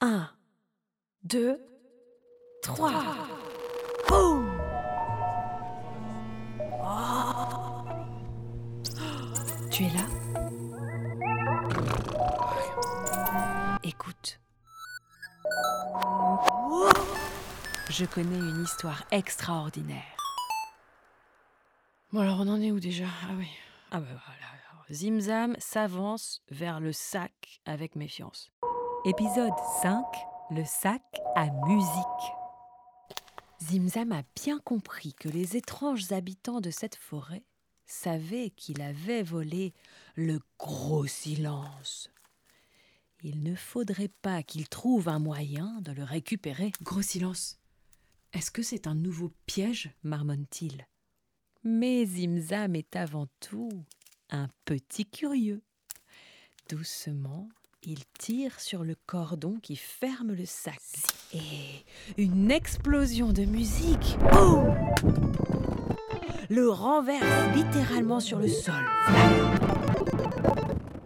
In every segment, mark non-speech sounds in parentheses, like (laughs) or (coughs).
Un, deux, trois. Boum Oh. Tu es là? Écoute. Je connais une histoire extraordinaire. Bon, alors on en est où déjà? Ah oui. Ah bah voilà. Zimzam s'avance vers le sac avec méfiance. Épisode 5 Le sac à musique. Zimzam a bien compris que les étranges habitants de cette forêt savaient qu'il avait volé le gros silence. Il ne faudrait pas qu'il trouve un moyen de le récupérer, Gros silence. Est-ce que c'est un nouveau piège? marmonne-t-il. Mais Zimzam est avant tout un petit curieux. Doucement, il tire sur le cordon qui ferme le sac. Et une explosion de musique le renverse littéralement sur le sol.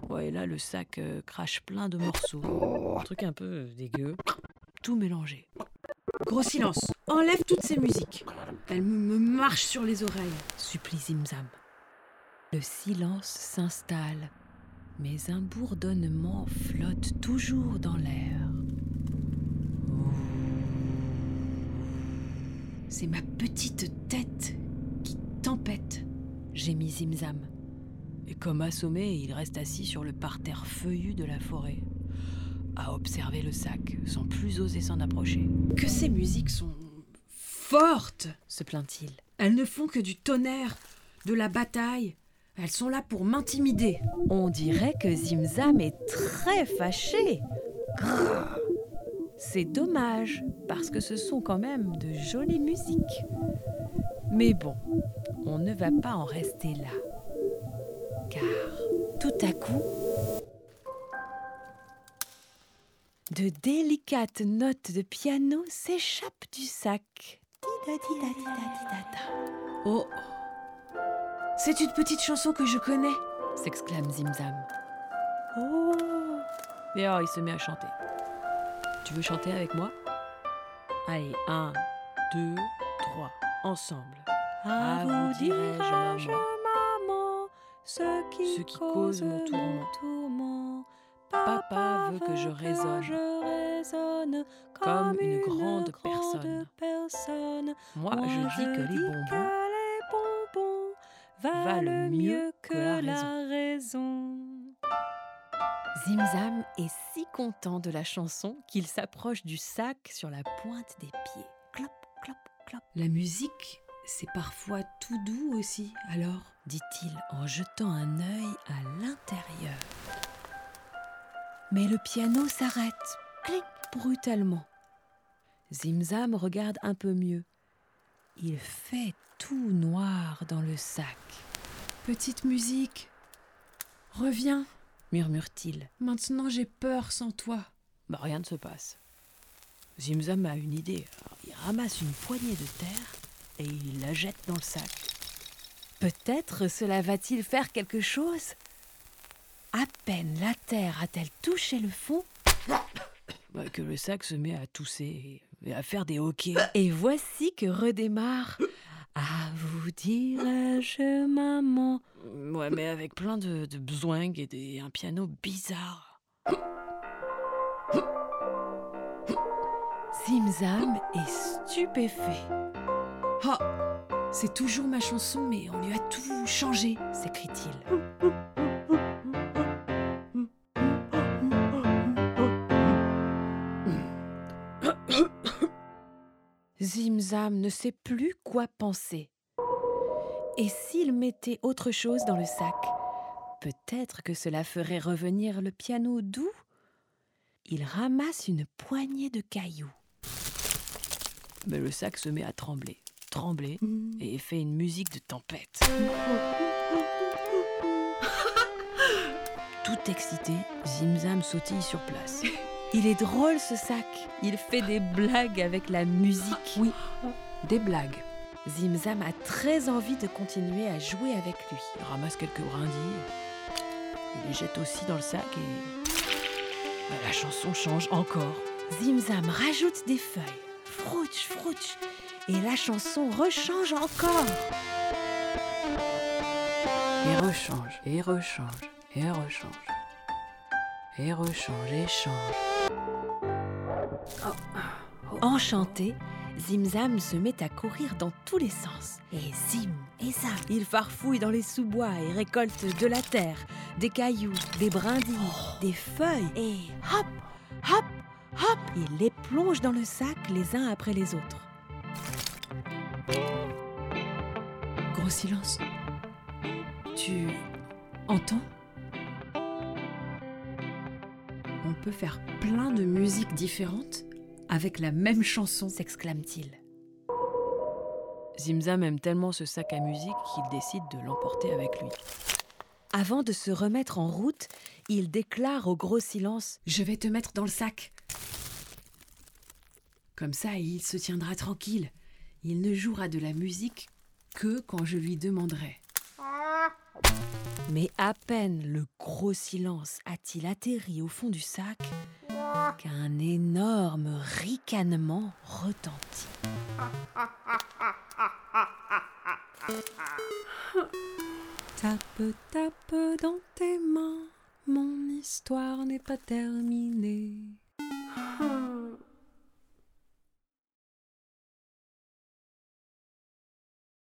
Ouais, là, le sac euh, crache plein de morceaux. Un truc un peu euh, dégueu. Tout mélangé. Gros silence. Enlève toutes ces musiques. Elles me marchent sur les oreilles. supplie Zimzam. Le silence s'installe, mais un bourdonnement flotte toujours dans l'air. C'est ma petite tête qui tempête. Gémit Zimzam. Et comme assommé, il reste assis sur le parterre feuillu de la forêt, à observer le sac, sans plus oser s'en approcher. Que ces musiques sont fortes. Se plaint-il. Elles ne font que du tonnerre, de la bataille. Elles sont là pour m'intimider. On dirait que Zimzam est très fâché. C'est dommage, parce que ce sont quand même de jolies musiques. Mais bon, on ne va pas en rester là. Car tout à coup, de délicates notes de piano s'échappent du sac. Tida-tida-tida-tida-da. Oh C'est une petite chanson que je connais. s'exclame Zimzam. Oh Et alors il se met à chanter. Tu veux chanter avec moi? Allez, un, deux, trois, ensemble. À vous dirai-je, maman, ce qui, Ce qui cause cause mon mon tourment. Papa veut que je résonne comme une grande personne. Moi, je dis que les bonbons valent mieux que la raison. Zimzam est si content de la chanson qu'il s'approche du sac sur la pointe des pieds. Clop, clop, clop, La musique, c'est parfois tout doux aussi, alors? Dit-il en jetant un œil à l'intérieur. Mais le piano s'arrête, clic, brutalement. Zimzam regarde un peu mieux. Il fait tout noir dans le sac, Petite musique, reviens. murmure-t-il. Maintenant j'ai peur sans toi. Bah, rien ne se passe. Zimzam a une idée. Alors, il ramasse une poignée de terre et il la jette dans le sac. Peut-être cela va-t-il faire quelque chose? À peine la terre a-t-elle touché le fond bah, (coughs) que le sac se met à tousser et à faire des hoquets. Et voici que redémarre. À vous dirai-je, maman. Ouais, mais avec plein de, de besoins et un piano bizarre. Zimzam est stupéfait, Oh C'est toujours ma chanson, mais on lui a tout changé. s'écrie-t-il. Zimzam ne sait plus quoi penser. Et s'il mettait autre chose dans le sac Peut-être que cela ferait revenir le piano doux Il ramasse une poignée de cailloux. Mais le sac se met à trembler, trembler, et fait une musique de tempête. (laughs) Tout excité, Zimzam sautille sur place. (laughs) Il est drôle ce sac. Il fait des blagues avec la musique. Oui, des blagues. Zimzam a très envie de continuer à jouer avec lui. Il ramasse quelques brindilles. Il les jette aussi dans le sac et. Bah, La chanson change encore. Zimzam rajoute des feuilles. Frouch, frouch. Et la chanson rechange encore. Et rechange, et rechange, et rechange. Et rechange, et change. Enchanté, Zimzam se met à courir dans tous les sens. Et zim, et zam, il farfouille dans les sous-bois et récolte de la terre, des cailloux, des brindilles, des feuilles. Et hop, hop, hop, il les plonge dans le sac les uns après les autres. Gros silence. Tu entends? On peut faire plein de musiques différentes avec la même chanson. s'exclame-t-il. Zimzam aime tellement ce sac à musique qu'il décide de l'emporter avec lui. Avant de se remettre en route, il déclare au gros silence Je vais te mettre dans le sac. Comme ça, il se tiendra tranquille. Il ne jouera de la musique que quand je lui demanderai. Mais à peine le gros silence a-t-il atterri au fond du sac qu'un énorme ricanement retentit. Tape, tape dans tes mains, mon histoire n'est pas terminée.